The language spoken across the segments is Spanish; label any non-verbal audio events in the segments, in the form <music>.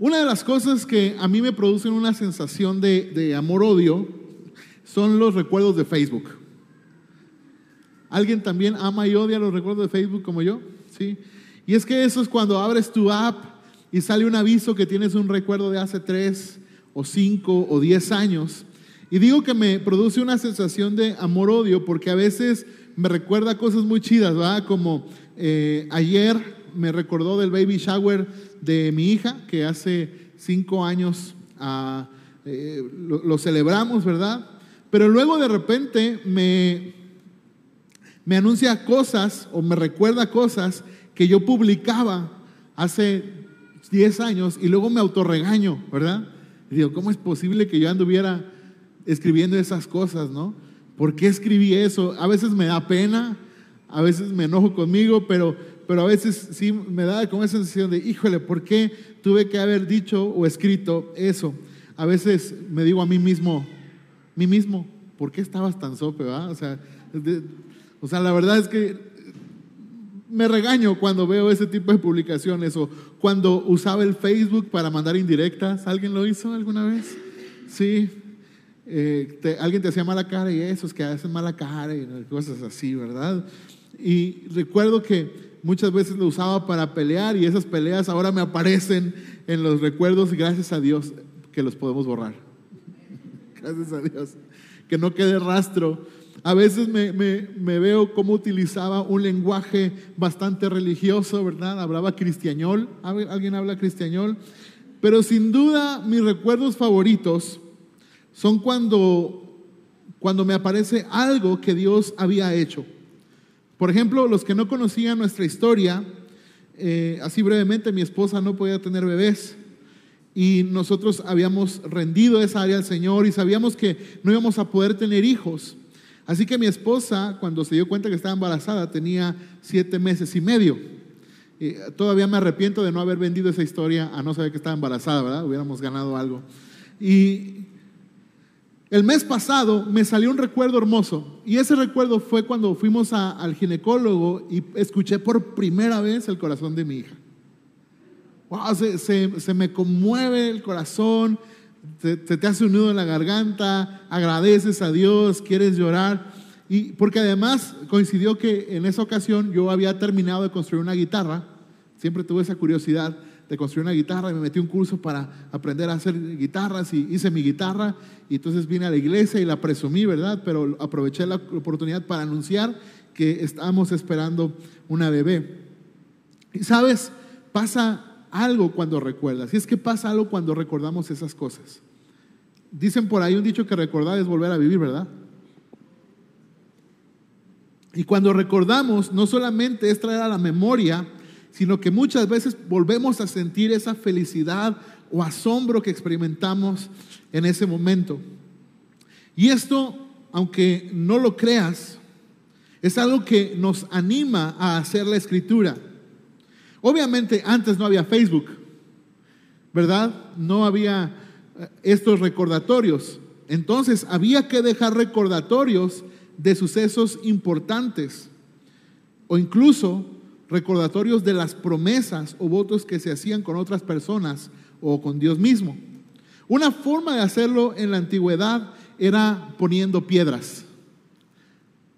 Una de las cosas que a mí me producen una sensación de, de amor-odio son los recuerdos de Facebook. ¿Alguien también ama y odia los recuerdos de Facebook como yo? Sí. Y es que eso es cuando abres tu app y sale un aviso que tienes un recuerdo de hace tres o cinco o diez años. Y digo que me produce una sensación de amor-odio porque a veces me recuerda cosas muy chidas, ¿verdad? Como eh, ayer me recordó del baby shower de mi hija, que hace cinco años ah, eh, lo, celebramos, ¿verdad? Pero luego de repente me, me anuncia cosas o me recuerda cosas que yo publicaba hace 10 años y luego me autorregaño, ¿verdad? Digo, ¿cómo es posible que yo anduviera escribiendo esas cosas, no? ¿Por qué escribí eso? A veces me da pena, a veces me enojo conmigo, pero, pero a veces sí me da como esa sensación de, híjole, ¿por qué tuve que haber dicho o escrito eso? A veces me digo a mí mismo, mí mismo, ¿por qué estabas tan sope? O sea, o sea, la verdad es que me regaño cuando veo ese tipo de publicaciones o cuando usaba el Facebook para mandar indirectas. ¿Alguien lo hizo alguna vez? Sí. Eh, alguien te hacía mala cara y esos que hacen mala cara y cosas así, ¿verdad? Y recuerdo que muchas veces lo usaba para pelear y esas peleas ahora me aparecen en los recuerdos gracias a Dios que los podemos borrar. <laughs> gracias a Dios. Que no quede rastro a veces me, veo cómo utilizaba un lenguaje bastante religioso, ¿verdad? Hablaba cristiañol. ¿Alguien habla cristiañol? Pero sin duda mis recuerdos favoritos son cuando, cuando me aparece algo que Dios había hecho. Por ejemplo, los que no conocían nuestra historia, eh, así brevemente, mi esposa no podía tener bebés y nosotros habíamos rendido esa área al Señor y sabíamos que no íbamos a poder tener hijos. Así que mi esposa, cuando se dio cuenta que estaba embarazada, tenía siete meses y medio. Y todavía me arrepiento de no haber vendido esa historia a no saber que estaba embarazada, ¿verdad? Hubiéramos ganado algo. Y el mes pasado me salió un recuerdo hermoso. Y ese recuerdo fue cuando fuimos al ginecólogo y escuché por primera vez el corazón de mi hija. Wow, se me conmueve el corazón te, te, hace un nudo en la garganta, agradeces a Dios, quieres llorar. Y porque además coincidió que en esa ocasión yo había terminado de construir una guitarra, siempre tuve esa curiosidad de construir una guitarra y me metí un curso para aprender a hacer guitarras y hice mi guitarra y entonces vine a la iglesia y la presumí, ¿verdad? Pero aproveché la oportunidad para anunciar que estábamos esperando una bebé. Y sabes, pasa algo cuando recuerdas. Y es que pasa algo cuando recordamos esas cosas. Dicen por ahí un dicho que recordar es volver a vivir, ¿verdad? Y cuando recordamos, no solamente es traer a la memoria, sino que muchas veces volvemos a sentir esa felicidad o asombro que experimentamos en ese momento. Y esto, aunque no lo creas, es algo que nos anima a hacer la escritura. Obviamente antes no había Facebook, ¿verdad? No había eh, estos recordatorios. Entonces había que dejar recordatorios de sucesos importantes o incluso recordatorios de las promesas o votos que se hacían con otras personas o con Dios mismo. Una forma de hacerlo en la antigüedad era poniendo piedras.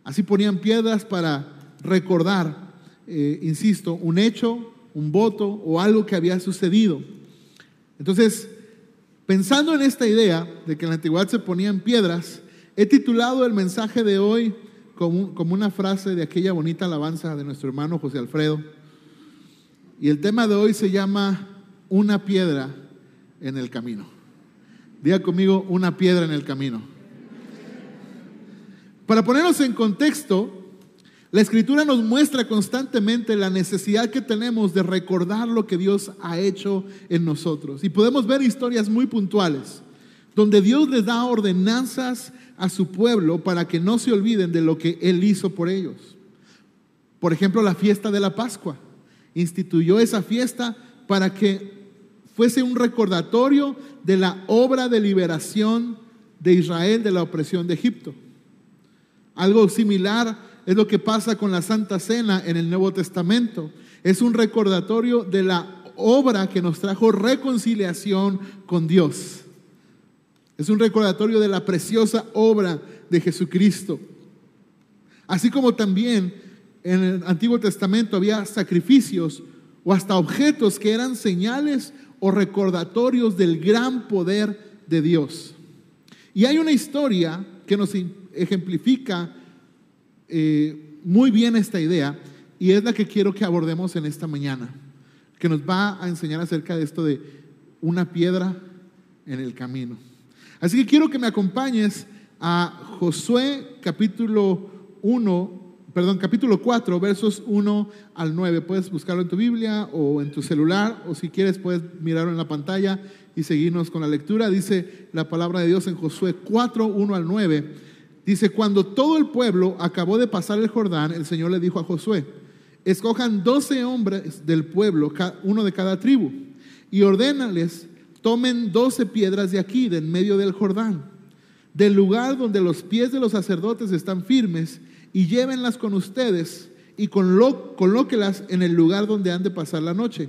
Así ponían piedras para recordar eh, insisto, un hecho, un voto o algo que había sucedido. Entonces, pensando en esta idea de que en la antigüedad se ponían piedras, he titulado el mensaje de hoy como, una frase de aquella bonita alabanza de nuestro hermano José Alfredo. Y el tema de hoy se llama Una piedra en el camino. Diga conmigo, una piedra en el camino. Para ponernos en contexto, la escritura nos muestra constantemente la necesidad que tenemos de recordar lo que Dios ha hecho en nosotros. Y podemos ver historias muy puntuales, donde Dios les da ordenanzas a su pueblo para que no se olviden de lo que Él hizo por ellos. Por ejemplo, la fiesta de la Pascua. Instituyó esa fiesta para que fuese un recordatorio de la obra de liberación de Israel de la opresión de Egipto. Algo similar es lo que pasa con la Santa Cena en el Nuevo Testamento. Es un recordatorio de la obra que nos trajo reconciliación con Dios. Es un recordatorio de la preciosa obra de Jesucristo. Así como también en el Antiguo Testamento había sacrificios o hasta objetos que eran señales o recordatorios del gran poder de Dios. Y hay una historia que nos ejemplifica eh, muy bien esta idea y es la que quiero que abordemos en esta mañana, que nos va a enseñar acerca de esto de una piedra en el camino. Así que quiero que me acompañes a Josué capítulo 1, perdón, capítulo 4, versos 1 al 9. Puedes buscarlo en tu Biblia o en tu celular, o si quieres puedes mirarlo en la pantalla y seguirnos con la lectura. Dice la palabra de Dios en Josué 4, 1 al 9. Dice, cuando todo el pueblo acabó de pasar el Jordán, el Señor le dijo a Josué, escojan doce hombres del pueblo, uno de cada tribu, y ordénales, tomen doce piedras de aquí, de en medio del Jordán, del lugar donde los pies de los sacerdotes están firmes, y llévenlas con ustedes y colóquelas en el lugar donde han de pasar la noche.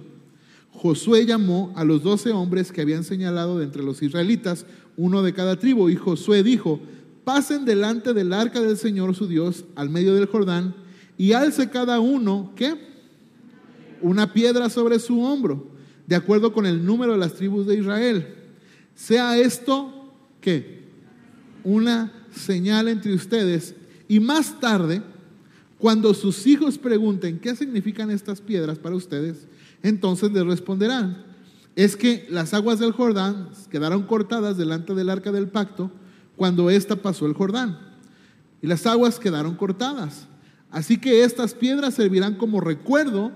Josué llamó a los doce hombres que habían señalado de entre los israelitas, uno de cada tribu, y Josué dijo, pasen delante del arca del Señor su Dios al medio del Jordán, y alce cada uno, ¿qué? Una piedra sobre su hombro, de acuerdo con el número de las tribus de Israel. Sea esto, ¿qué? Una señal entre ustedes y más tarde, cuando sus hijos pregunten qué significan estas piedras para ustedes, entonces les responderán, es que las aguas del Jordán quedaron cortadas delante del arca del pacto cuando ésta pasó el Jordán. Y las aguas quedaron cortadas. Así que estas piedras servirán como recuerdo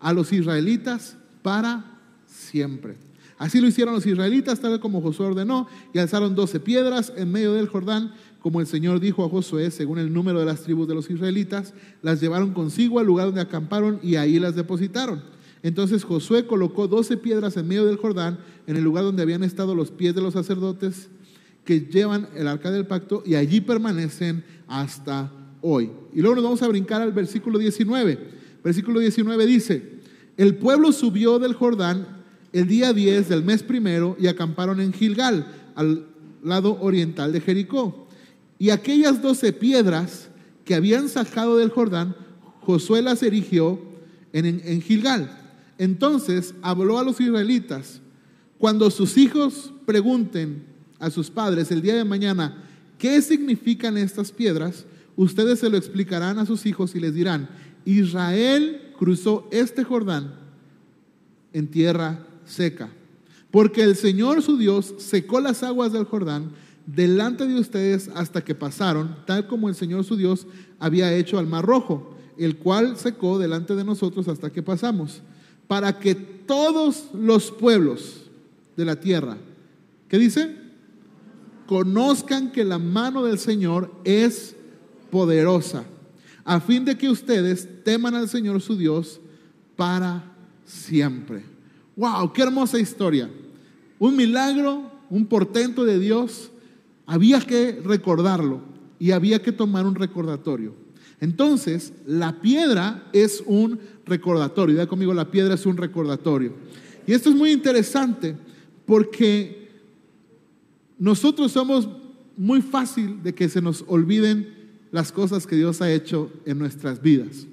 a los israelitas para siempre. Así lo hicieron los israelitas, tal como Josué ordenó, y alzaron doce piedras en medio del Jordán como el Señor dijo a Josué, según el número de las tribus de los israelitas, las llevaron consigo al lugar donde acamparon y ahí las depositaron. Entonces Josué colocó doce piedras en medio del Jordán, en el lugar donde habían estado los pies de los sacerdotes que llevan el arca del pacto, y allí permanecen hasta hoy. Y luego nos vamos a brincar al versículo 19. Versículo 19 dice, el pueblo subió del Jordán el día 10 del mes primero y acamparon en Gilgal, al lado oriental de Jericó. Y aquellas doce piedras que habían sacado del Jordán, Josué las erigió en, Gilgal. Entonces habló a los israelitas, cuando sus hijos pregunten a sus padres el día de mañana, ¿qué significan estas piedras? Ustedes se lo explicarán a sus hijos y les dirán, Israel cruzó este Jordán en tierra seca, porque el Señor su Dios secó las aguas del Jordán delante de ustedes hasta que pasaron, tal como el Señor su Dios había hecho al mar rojo, el cual secó delante de nosotros hasta que pasamos, para que todos los pueblos de la tierra, ¿qué dice? Conozcan que la mano del Señor es poderosa, a fin de que ustedes teman al Señor su Dios para siempre. ¡Wow! ¡Qué hermosa historia! Un milagro, un portento de Dios había que recordarlo y había que tomar un recordatorio. Entonces, la piedra es un recordatorio. Ya conmigo, la piedra es un recordatorio. Y esto es muy interesante porque nosotros somos muy fácil de que se nos olviden las cosas que Dios ha hecho en nuestras vidas.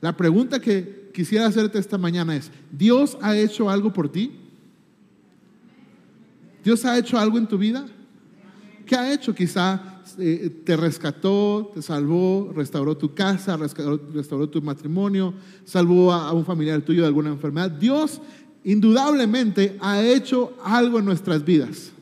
La pregunta que quisiera hacerte esta mañana es, ¿Dios ha hecho algo por ti? ¿Dios ha hecho algo en tu vida? ¿Qué ha hecho? Quizá eh, te rescató, te salvó, restauró tu casa, restauró, tu matrimonio, salvó a, un familiar tuyo de alguna enfermedad. Dios indudablemente ha hecho algo en nuestras vidas.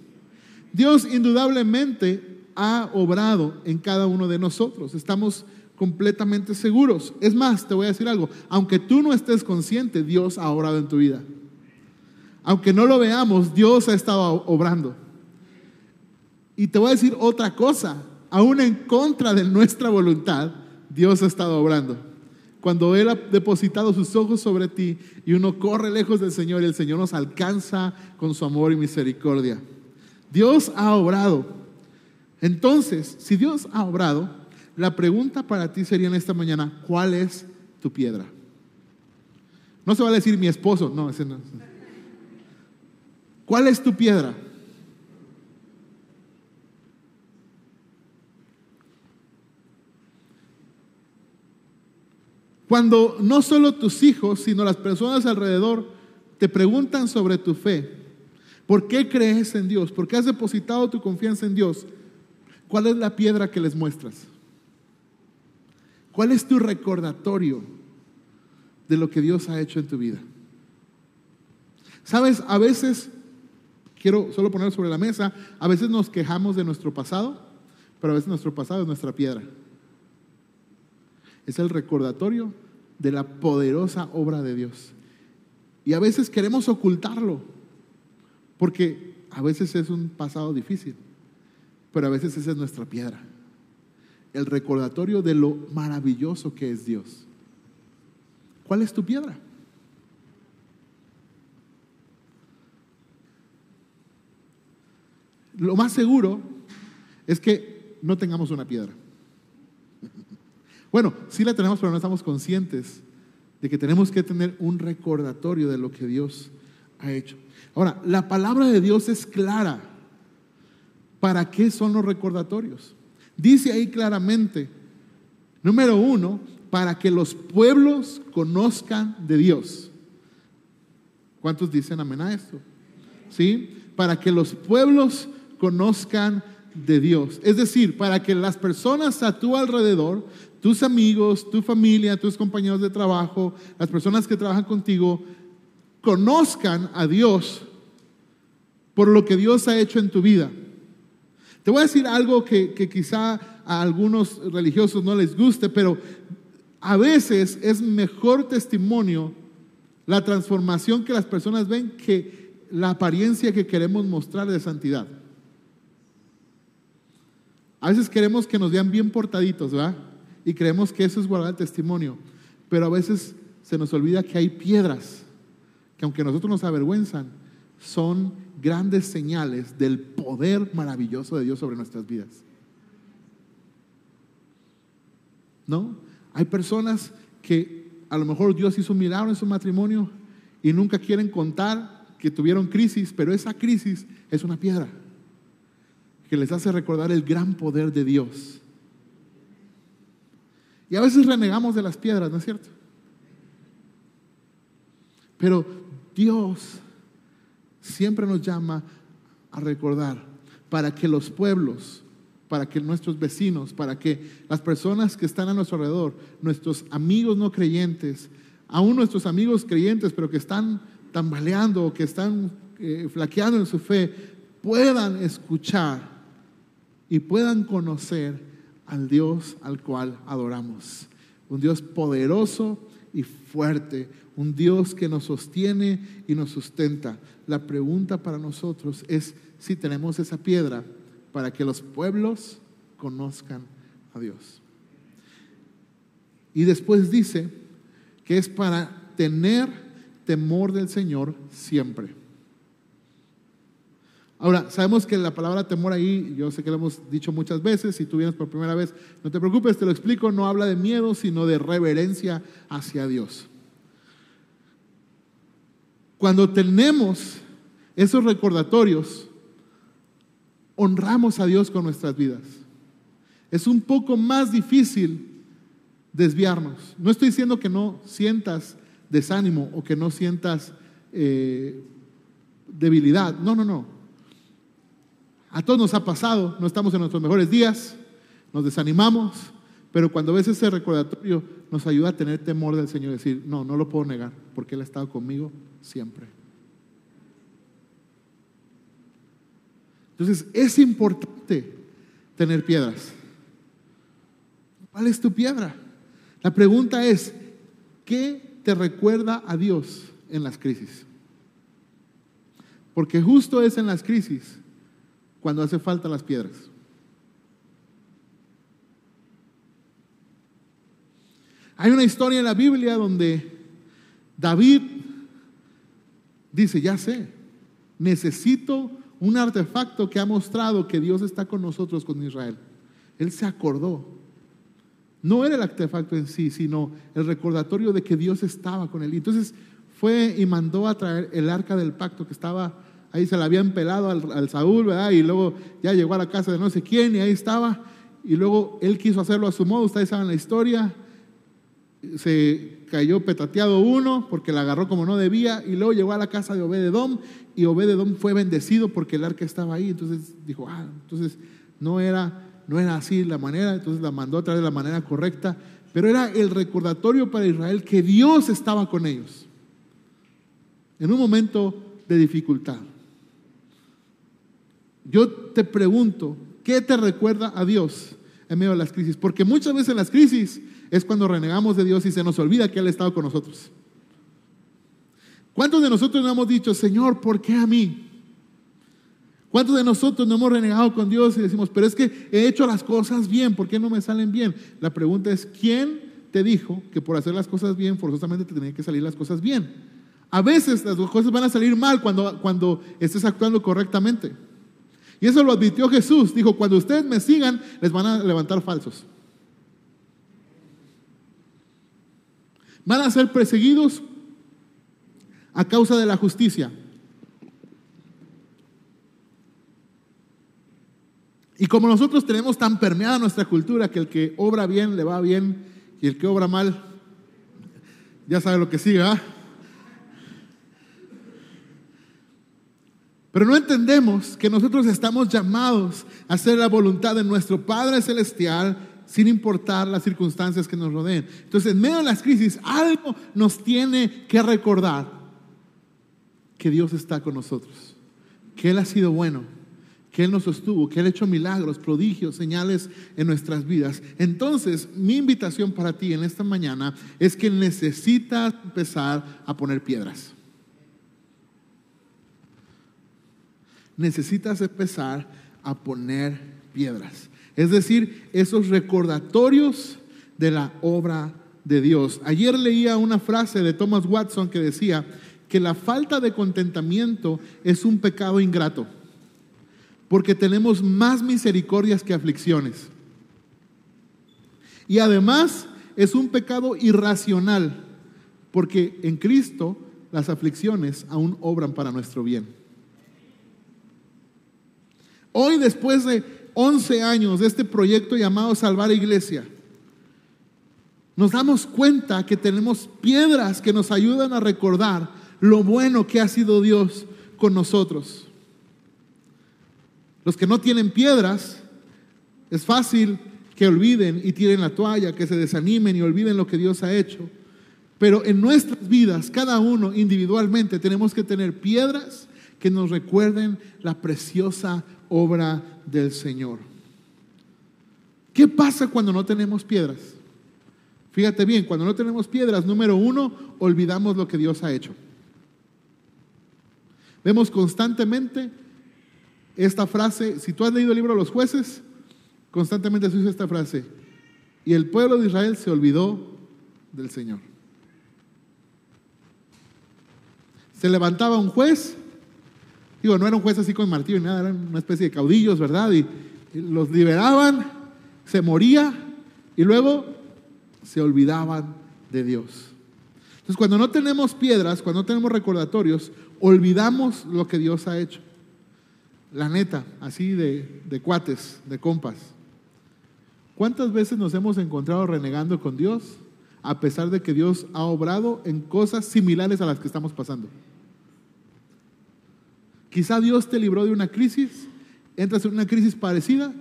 Dios indudablemente ha obrado en cada uno de nosotros. Estamos completamente seguros. Es más, te voy a decir algo, aunque tú no estés consciente, Dios ha obrado en tu vida. Aunque no lo veamos, Dios ha estado obrando. Y te voy a decir otra cosa, aún en contra de nuestra voluntad, Dios ha estado obrando. Cuando Él ha depositado sus ojos sobre ti y uno corre lejos del Señor y el Señor nos alcanza con su amor y misericordia. Dios ha obrado. Entonces, si Dios ha obrado, la pregunta para ti sería en esta mañana, ¿cuál es tu piedra? No se va a decir mi esposo, no, ese no. ¿Cuál es tu piedra? Cuando no solo tus hijos, sino las personas alrededor te preguntan sobre tu fe, ¿por qué crees en Dios? ¿Por qué has depositado tu confianza en Dios? ¿Cuál es la piedra que les muestras? ¿Cuál es tu recordatorio de lo que Dios ha hecho en tu vida? Sabes, a veces, quiero solo poner sobre la mesa, a veces nos quejamos de nuestro pasado, pero a veces nuestro pasado es nuestra piedra. Es el recordatorio de la poderosa obra de Dios. Y a veces queremos ocultarlo, porque a veces es un pasado difícil, pero a veces esa es nuestra piedra. El recordatorio de lo maravilloso que es Dios. ¿Cuál es tu piedra? Lo más seguro es que no tengamos una piedra. Bueno, sí la tenemos, pero no estamos conscientes de que tenemos que tener un recordatorio de lo que Dios ha hecho. Ahora, la palabra de Dios es clara. ¿Para qué son los recordatorios? Dice ahí claramente, número uno, para que los pueblos conozcan de Dios. ¿Cuántos dicen amén a esto? ¿Sí? Para que los pueblos conozcan de Dios. Es decir, para que las personas a tu alrededor tus amigos, tu familia, tus compañeros de trabajo, las personas que trabajan contigo, conozcan a Dios por lo que Dios ha hecho en tu vida. Te voy a decir algo que, que quizá a algunos religiosos no les guste, pero a veces es mejor testimonio la transformación que las personas ven que la apariencia que queremos mostrar de santidad. A veces queremos que nos vean bien portaditos, ¿verdad? y creemos que eso es guardar el testimonio. Pero a veces se nos olvida que hay piedras que aunque nosotros nos avergüenzan, son grandes señales del poder maravilloso de Dios sobre nuestras vidas. ¿No? Hay personas que a lo mejor Dios hizo un milagro en su matrimonio y nunca quieren contar que tuvieron crisis, pero esa crisis es una piedra que les hace recordar el gran poder de Dios y a veces renegamos de las piedras, ¿no es cierto? Pero Dios siempre nos llama a recordar para que los pueblos, para que nuestros vecinos, para que las personas que están a nuestro alrededor, nuestros amigos no creyentes, aún nuestros amigos creyentes, pero que están tambaleando o que están eh, flaqueando en su fe, puedan escuchar y puedan conocer al Dios al cual adoramos. Un Dios poderoso y fuerte, un Dios que nos sostiene y nos sustenta. La pregunta para nosotros es si tenemos esa piedra para que los pueblos conozcan a Dios. Y después dice que es para tener temor del Señor siempre. Ahora, sabemos que la palabra temor ahí, yo sé que lo hemos dicho muchas veces, si tú vienes por primera vez, no te preocupes, te lo explico, no habla de miedo, sino de reverencia hacia Dios. Cuando tenemos esos recordatorios, honramos a Dios con nuestras vidas. Es un poco más difícil desviarnos. No estoy diciendo que no sientas desánimo o que no sientas eh, debilidad. No, no, no. A todos nos ha pasado, no estamos en nuestros mejores días, nos desanimamos, pero cuando ves ese recordatorio nos ayuda a tener temor del Señor y decir, no, no lo puedo negar, porque Él ha estado conmigo siempre. Entonces es importante tener piedras. ¿Cuál es tu piedra? La pregunta es, ¿qué te recuerda a Dios en las crisis? Porque justo es en las crisis cuando hace falta las piedras. Hay una historia en la Biblia donde David dice, ya sé, necesito un artefacto que ha mostrado que Dios está con nosotros, con Israel. Él se acordó. No era el artefacto en sí, sino el recordatorio de que Dios estaba con él. Entonces fue y mandó a traer el arca del pacto que estaba ahí, se la habían pelado al, al Saúl, ¿verdad? Y luego ya llegó a la casa de no sé quién y ahí estaba. Y luego él quiso hacerlo a su modo, ustedes saben la historia. Se cayó petateado uno porque la agarró como no debía y luego llegó a la casa de Obededom y Obededom fue bendecido porque el arca estaba ahí. Entonces dijo, ah, entonces no era, no era así la manera, entonces la mandó a través de la manera correcta, pero era el recordatorio para Israel que Dios estaba con ellos en un momento de dificultad. Yo te pregunto, ¿qué te recuerda a Dios en medio de las crisis? Porque muchas veces en las crisis es cuando renegamos de Dios y se nos olvida que Él ha estado con nosotros. ¿Cuántos de nosotros no hemos dicho, Señor, ¿por qué a mí? ¿Cuántos de nosotros no hemos renegado con Dios y decimos, pero es que he hecho las cosas bien, ¿por qué no me salen bien? La pregunta es, ¿quién te dijo que por hacer las cosas bien forzosamente te tenían que salir las cosas bien? A veces las cosas van a salir mal cuando, cuando estés actuando correctamente. Y eso lo advirtió Jesús. Dijo, cuando ustedes me sigan, les van a levantar falsos. Van a ser perseguidos a causa de la justicia. Y como nosotros tenemos tan permeada nuestra cultura que el que obra bien le va bien y el que obra mal, ya sabe lo que sigue, ¿ah? Pero no entendemos que nosotros estamos llamados a hacer la voluntad de nuestro Padre Celestial sin importar las circunstancias que nos rodeen. Entonces, en medio de las crisis, algo nos tiene que recordar que Dios está con nosotros, que Él ha sido bueno, que Él nos sostuvo, que Él ha hecho milagros, prodigios, señales en nuestras vidas. Entonces, mi invitación para ti en esta mañana es que necesitas empezar a poner piedras. necesitas empezar a poner piedras. Es decir, esos recordatorios de la obra de Dios. Ayer leía una frase de Thomas Watson que decía que la falta de contentamiento es un pecado ingrato, porque tenemos más misericordias que aflicciones. Y además es un pecado irracional, porque en Cristo las aflicciones aún obran para nuestro bien. Hoy, después de 11 años de este proyecto llamado Salvar Iglesia, nos damos cuenta que tenemos piedras que nos ayudan a recordar lo bueno que ha sido Dios con nosotros. Los que no tienen piedras, es fácil que olviden y tiren la toalla, que se desanimen y olviden lo que Dios ha hecho. Pero en nuestras vidas, cada uno individualmente, tenemos que tener piedras que nos recuerden la preciosa obra del Señor. ¿Qué pasa cuando no tenemos piedras? Fíjate bien, cuando no tenemos piedras, número uno, olvidamos lo que Dios ha hecho. Vemos constantemente esta frase, si tú has leído el libro de los jueces, constantemente se usa esta frase, y el pueblo de Israel se olvidó del Señor. Se levantaba un juez Digo, no era un juez así con martillo ni nada, eran una especie de caudillos, ¿verdad? Y, los liberaban, se moría y luego se olvidaban de Dios. Entonces, cuando no tenemos piedras, cuando no tenemos recordatorios, olvidamos lo que Dios ha hecho. La neta, así de, de cuates, de compas. ¿Cuántas veces nos hemos encontrado renegando con Dios a pesar de que Dios ha obrado en cosas similares a las que estamos pasando? Quizá Dios te libró de una crisis, entras en una crisis parecida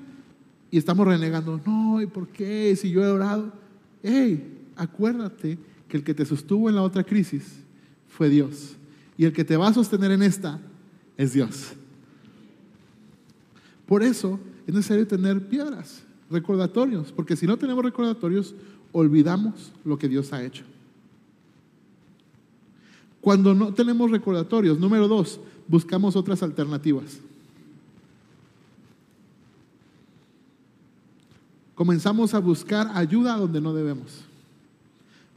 y estamos renegando. No, ¿y por qué? Si yo he orado. Hey, acuérdate que el que te sostuvo en la otra crisis fue Dios. Y el que te va a sostener en esta es Dios. Por eso es necesario tener piedras, recordatorios, porque si no tenemos recordatorios, olvidamos lo que Dios ha hecho. Cuando no tenemos recordatorios, número dos, buscamos otras alternativas. Comenzamos a buscar ayuda donde no debemos.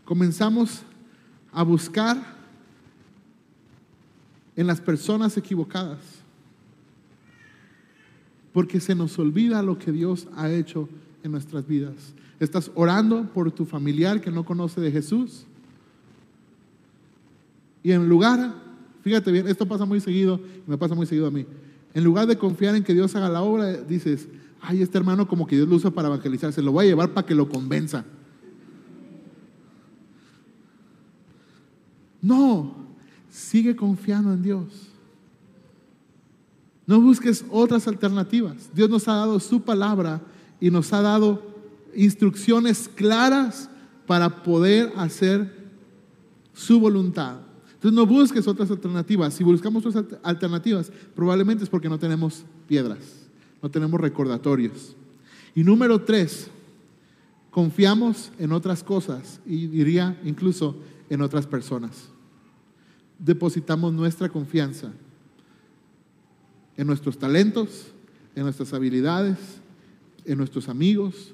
Comenzamos a buscar en las personas equivocadas. Porque se nos olvida lo que Dios ha hecho en nuestras vidas. Estás orando por tu familiar que no conoce de Jesús Y en lugar, fíjate bien, esto pasa muy seguido, me pasa muy seguido a mí. En lugar de confiar en que Dios haga la obra, dices, ay, este hermano como que Dios lo usa para evangelizar, se lo voy a llevar para que lo convenza. No, sigue confiando en Dios. No busques otras alternativas. Dios nos ha dado su palabra y nos ha dado instrucciones claras para poder hacer su voluntad. Entonces no busques otras alternativas. Si buscamos otras alternativas, probablemente es porque no tenemos piedras, no tenemos recordatorios. Y número tres, confiamos en otras cosas y diría incluso en otras personas. Depositamos nuestra confianza en nuestros talentos, en nuestras habilidades, en nuestros amigos,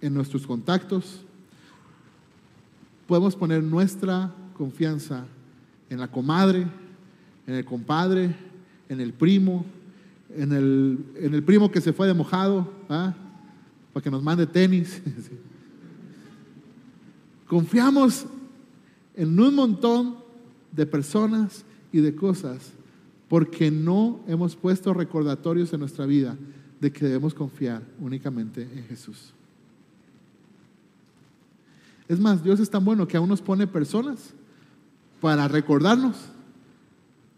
en nuestros contactos. Podemos poner nuestra confianza en la comadre, en el compadre, en el primo, en el, en el primo que se fue de mojado, ¿ah? para que nos mande tenis. <laughs> Confiamos en un montón de personas y de cosas porque no hemos puesto recordatorios en nuestra vida de que debemos confiar únicamente en Jesús. Es más, Dios es tan bueno que aún nos pone personas para recordarnos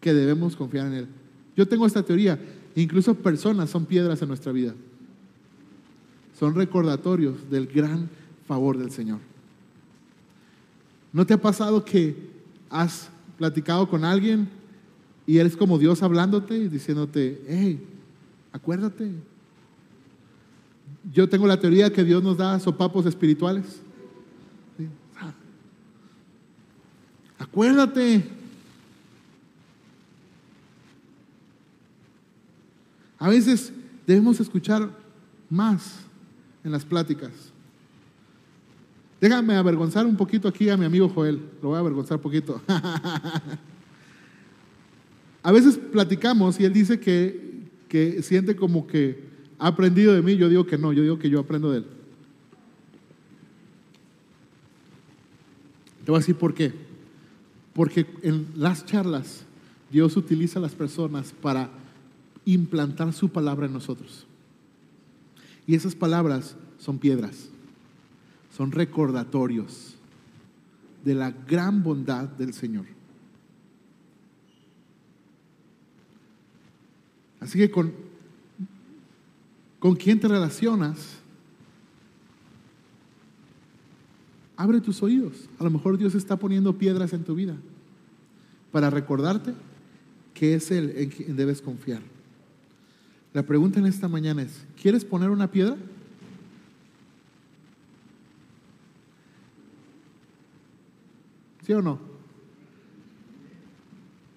que debemos confiar en Él. Yo tengo esta teoría, incluso personas son piedras en nuestra vida. Son recordatorios del gran favor del Señor. ¿No te ha pasado que has platicado con alguien y Él es como Dios hablándote y diciéndote, hey, acuérdate. Yo tengo la teoría que Dios nos da sopapos espirituales. Acuérdate. A veces debemos escuchar más en las pláticas. Déjame avergonzar un poquito aquí a mi amigo Joel. Lo voy a avergonzar un poquito. <laughs> a veces platicamos y él dice que, que siente como que ha aprendido de mí. Yo digo que no, yo digo que yo aprendo de él. Te voy a decir por qué. Porque en las charlas Dios utiliza a las personas para implantar su palabra en nosotros. Y esas palabras son piedras son recordatorios de la gran bondad del Señor. Así que con, con quién te relacionas, abre tus oídos. A lo mejor Dios está poniendo piedras en tu vida para recordarte que es Él en quien debes confiar. La pregunta en esta mañana es, ¿quieres poner una piedra? ¿Sí o no?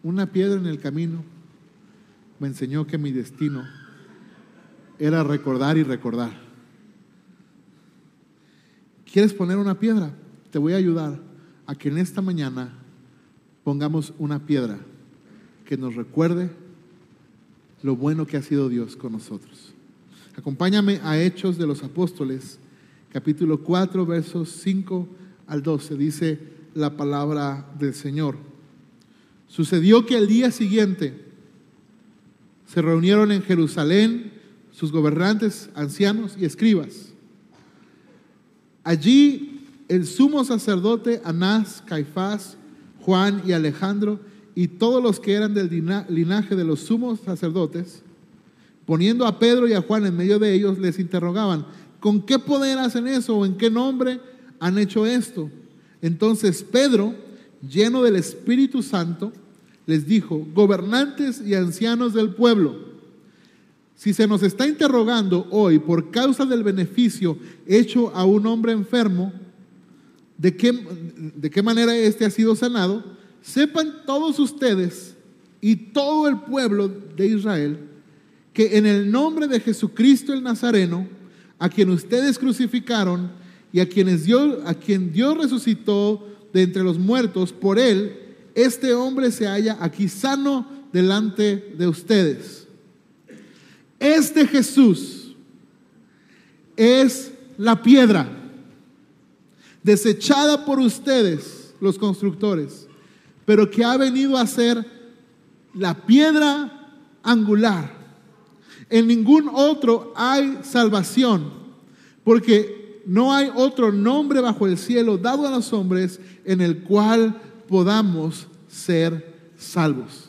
Una piedra en el camino me enseñó que mi destino era recordar y recordar. ¿Quieres poner una piedra? Te voy a ayudar a que en esta mañana pongamos una piedra que nos recuerde lo bueno que ha sido Dios con nosotros. Acompáñame a Hechos de los Apóstoles, capítulo 4, versos 5 al 12. Dice, la palabra del Señor. Sucedió que al día siguiente se reunieron en Jerusalén sus gobernantes, ancianos y escribas. Allí el sumo sacerdote Anás, Caifás, Juan y Alejandro y todos los que eran del linaje de los sumos sacerdotes, poniendo a Pedro y a Juan en medio de ellos, les interrogaban, ¿con qué poder hacen eso o en qué nombre han hecho esto? Entonces Pedro, lleno del Espíritu Santo, les dijo, gobernantes y ancianos del pueblo, si se nos está interrogando hoy por causa del beneficio hecho a un hombre enfermo, de qué, de qué manera éste ha sido sanado, sepan todos ustedes y todo el pueblo de Israel que en el nombre de Jesucristo el Nazareno, a quien ustedes crucificaron, y a, quienes a quien Dios resucitó de entre los muertos, por él, este hombre se halla aquí sano delante de ustedes. Este Jesús es la piedra desechada por ustedes, los constructores, pero que ha venido a ser la piedra angular. En ningún otro hay salvación, porque no hay otro nombre bajo el cielo dado a los hombres en el cual podamos ser salvos.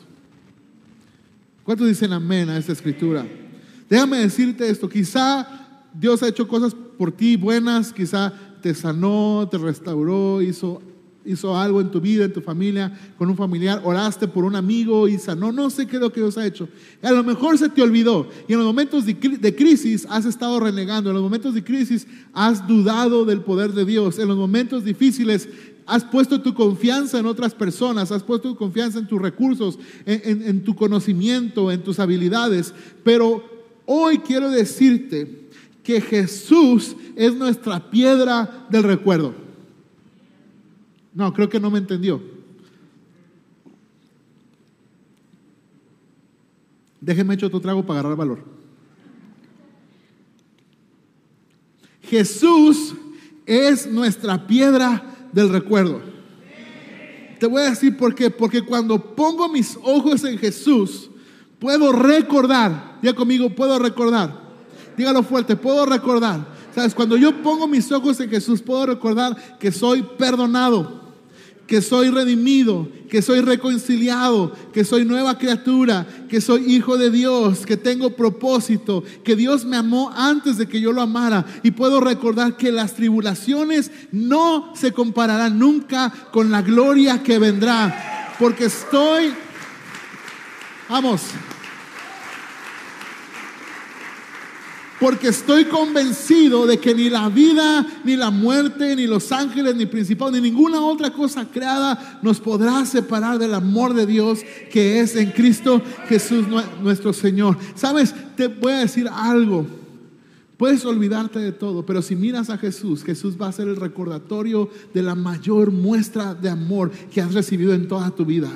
¿Cuántos dicen amén a esta escritura? Déjame decirte esto, quizá Dios ha hecho cosas por ti buenas, quizá te sanó, te restauró, hizo, hizo algo en tu vida, en tu familia, con un familiar, oraste por un amigo y sanó, no sé qué es lo que Dios ha hecho. A lo mejor se te olvidó y en los momentos de, crisis has estado renegando, en los momentos de crisis has dudado del poder de Dios, en los momentos difíciles has puesto tu confianza en otras personas, has puesto tu confianza en tus recursos, en, tu conocimiento, en tus habilidades. Pero hoy quiero decirte que Jesús es nuestra piedra del recuerdo. No, creo que no me entendió. Déjeme echar otro trago para agarrar valor. Jesús es nuestra piedra del recuerdo. Te voy a decir por qué. Porque cuando pongo mis ojos en Jesús, puedo recordar. Ya conmigo, puedo recordar. Dígalo fuerte, puedo recordar. Sabes, cuando yo pongo mis ojos en Jesús, puedo recordar que soy perdonado que soy redimido, que soy reconciliado, que soy nueva criatura, que soy hijo de Dios, que tengo propósito, que Dios me amó antes de que yo lo amara. Y puedo recordar que las tribulaciones no se compararán nunca con la gloria que vendrá, porque estoy, vamos, Porque estoy convencido de que ni la vida, ni la muerte, ni los ángeles, ni principados, ni ninguna otra cosa creada nos podrá separar del amor de Dios que es en Cristo Jesús nuestro Señor. Sabes, te voy a decir algo. Puedes olvidarte de todo, pero si miras a Jesús, Jesús va a ser el recordatorio de la mayor muestra de amor que has recibido en toda tu vida.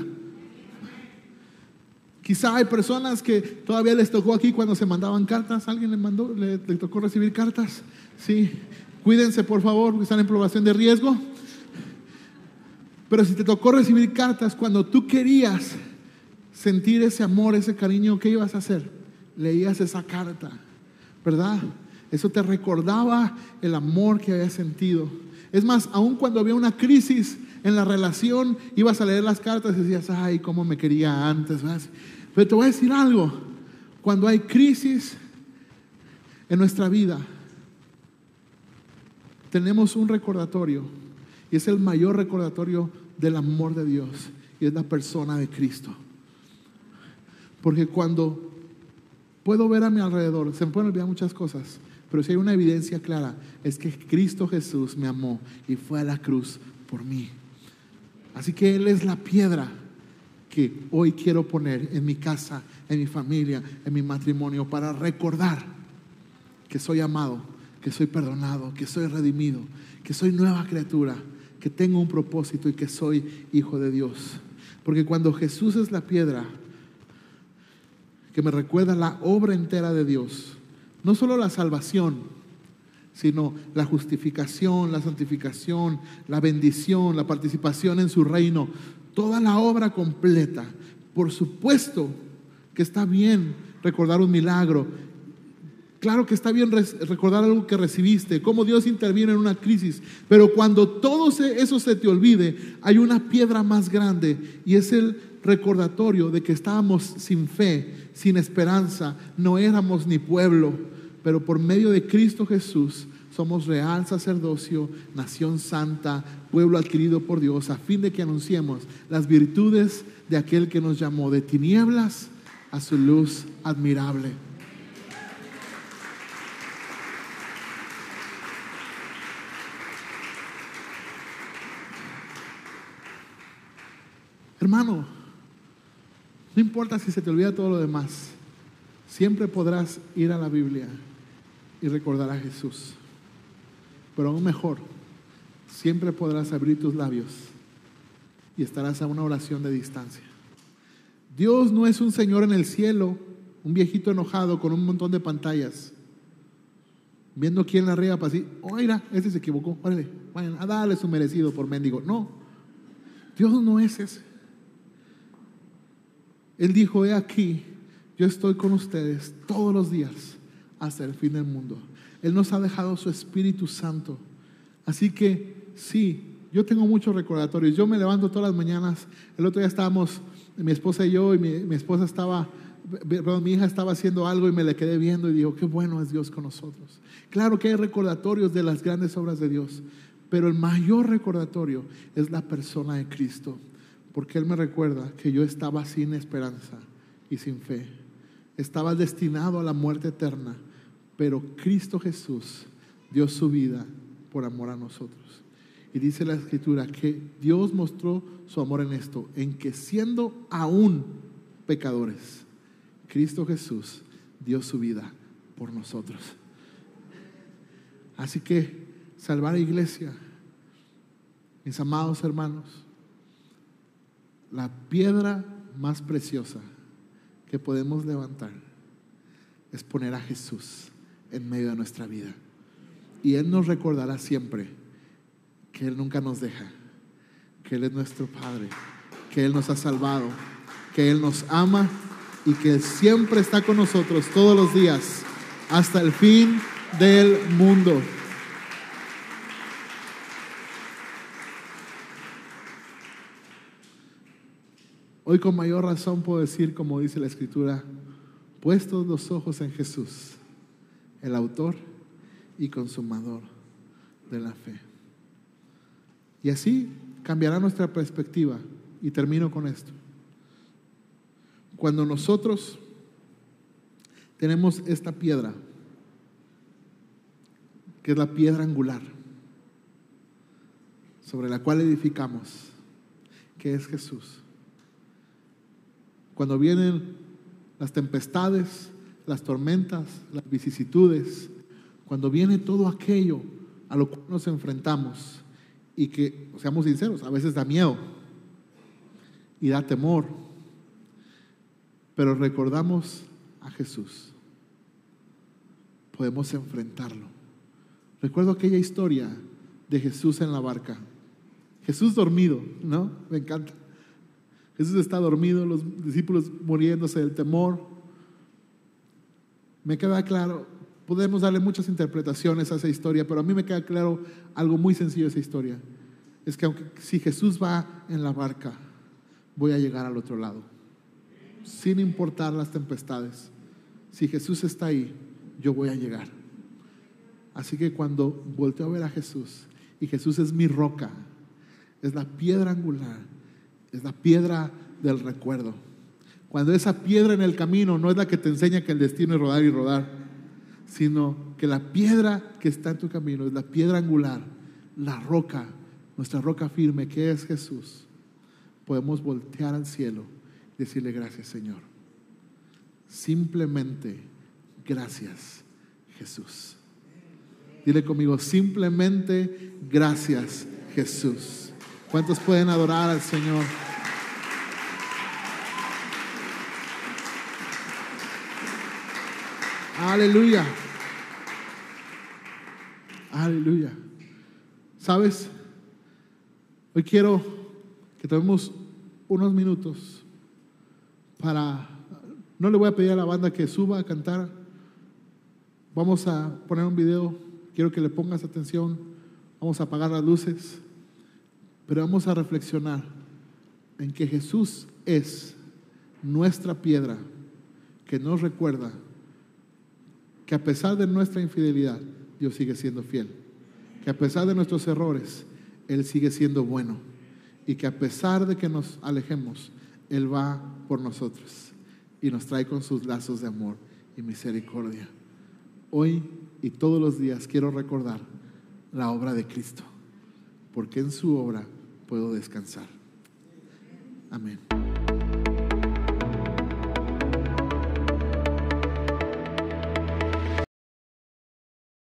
Quizá hay personas que todavía les tocó aquí cuando se mandaban cartas. ¿Alguien le mandó? ¿Le, tocó recibir cartas? Sí. Cuídense, por favor, porque están en población de riesgo. Pero si te tocó recibir cartas cuando tú querías sentir ese amor, ese cariño, ¿qué ibas a hacer? Leías esa carta, ¿verdad? Eso te recordaba el amor que habías sentido. Es más, aun cuando había una crisis en la relación, ibas a leer las cartas y decías, ay, cómo me quería antes. Pero te voy a decir algo, cuando hay crisis en nuestra vida, tenemos un recordatorio y es el mayor recordatorio del amor de Dios y es la persona de Cristo. Porque cuando puedo ver a mi alrededor, se me pueden olvidar muchas cosas, pero si hay una evidencia clara, es que Cristo Jesús me amó y fue a la cruz por mí. Así que Él es la piedra que hoy quiero poner en mi casa, en mi familia, en mi matrimonio, para recordar que soy amado, que soy perdonado, que soy redimido, que soy nueva criatura, que tengo un propósito y que soy hijo de Dios. Porque cuando Jesús es la piedra que me recuerda la obra entera de Dios, no solo la salvación, sino la justificación, la santificación, la bendición, la participación en su reino, toda la obra completa. Por supuesto que está bien recordar un milagro. Claro que está bien recordar algo que recibiste, cómo Dios interviene en una crisis, pero cuando todo eso se te olvide, hay una piedra más grande y es el recordatorio de que estábamos sin fe, sin esperanza, no éramos ni pueblo, pero por medio de Cristo Jesús somos real sacerdocio, nación santa, pueblo adquirido por Dios, a fin de que anunciemos las virtudes de aquel que nos llamó de tinieblas a su luz admirable. Hermano, no importa si se te olvida todo lo demás, siempre podrás ir a la Biblia y recordar a Jesús. Pero aún mejor, siempre podrás abrir tus labios y estarás a una oración de distancia. Dios no es un Señor en el cielo, un viejito enojado con un montón de pantallas, viendo quién la riega para así, oiga, ese se equivocó, órale, vayan a darle su merecido por mendigo. No, Dios no es ese. Él dijo, he aquí, yo estoy con ustedes todos los días hasta el fin del mundo. Él nos ha dejado su Espíritu Santo. Así que sí, yo tengo muchos recordatorios. Yo me levanto todas las mañanas. El otro día estábamos, mi esposa y yo, y mi, esposa estaba, perdón, mi hija estaba haciendo algo y me le quedé viendo y digo, qué bueno es Dios con nosotros. Claro que hay recordatorios de las grandes obras de Dios, pero el mayor recordatorio es la persona de Cristo, porque Él me recuerda que yo estaba sin esperanza y sin fe. Estaba destinado a la muerte eterna, pero Cristo Jesús dio su vida por amor a nosotros. Y dice la escritura que Dios mostró su amor en esto, en que siendo aún pecadores, Cristo Jesús dio su vida por nosotros. Así que salvar a iglesia, mis amados hermanos, la piedra más preciosa que podemos levantar es poner a Jesús en medio de nuestra vida. Y Él nos recordará siempre que Él nunca nos deja, que Él es nuestro Padre, que Él nos ha salvado, que Él nos ama y que siempre está con nosotros todos los días hasta el fin del mundo. Hoy con mayor razón puedo decir, como dice la Escritura, puestos los ojos en Jesús, el autor y consumador de la fe. Y así cambiará nuestra perspectiva. Y termino con esto. Cuando nosotros tenemos esta piedra, que es la piedra angular, sobre la cual edificamos, que es Jesús. Cuando vienen las tempestades, las tormentas, las vicisitudes, cuando viene todo aquello a lo cual nos enfrentamos, y que, seamos sinceros, a veces da miedo y da temor, pero recordamos a Jesús, podemos enfrentarlo. Recuerdo aquella historia de Jesús en la barca. Jesús dormido, ¿no? Me encanta. Jesús está dormido, los discípulos muriéndose del temor. Me queda claro, Podemos darle muchas interpretaciones a esa historia, pero a mí me queda claro algo muy sencillo de esa historia. Es que aunque si Jesús va en la barca, voy a llegar al otro lado. Sin importar las tempestades. Si Jesús está ahí, yo voy a llegar. Así que cuando volteo a ver a Jesús, y Jesús es mi roca, es la piedra angular, es la piedra del recuerdo. Cuando esa piedra en el camino no es la que te enseña que el destino es rodar y rodar, sino que la piedra que está en tu camino es la piedra angular, la roca, nuestra roca firme que es Jesús. Podemos voltear al cielo y decirle gracias Señor. Simplemente gracias Jesús. Dile conmigo, simplemente gracias Jesús. ¿Cuántos pueden adorar al Señor? Aleluya. Aleluya. ¿Sabes? Hoy quiero que tomemos unos minutos para... No le voy a pedir a la banda que suba a cantar. Vamos a poner un video. Quiero que le pongas atención. Vamos a apagar las luces. Pero vamos a reflexionar en que Jesús es nuestra piedra que nos recuerda que a pesar de nuestra infidelidad, Dios sigue siendo fiel. Que a pesar de nuestros errores, Él sigue siendo bueno. Y que a pesar de que nos alejemos, Él va por nosotros y nos trae con sus lazos de amor y misericordia. Hoy y todos los días quiero recordar la obra de Cristo, porque en su obra puedo descansar. Amén.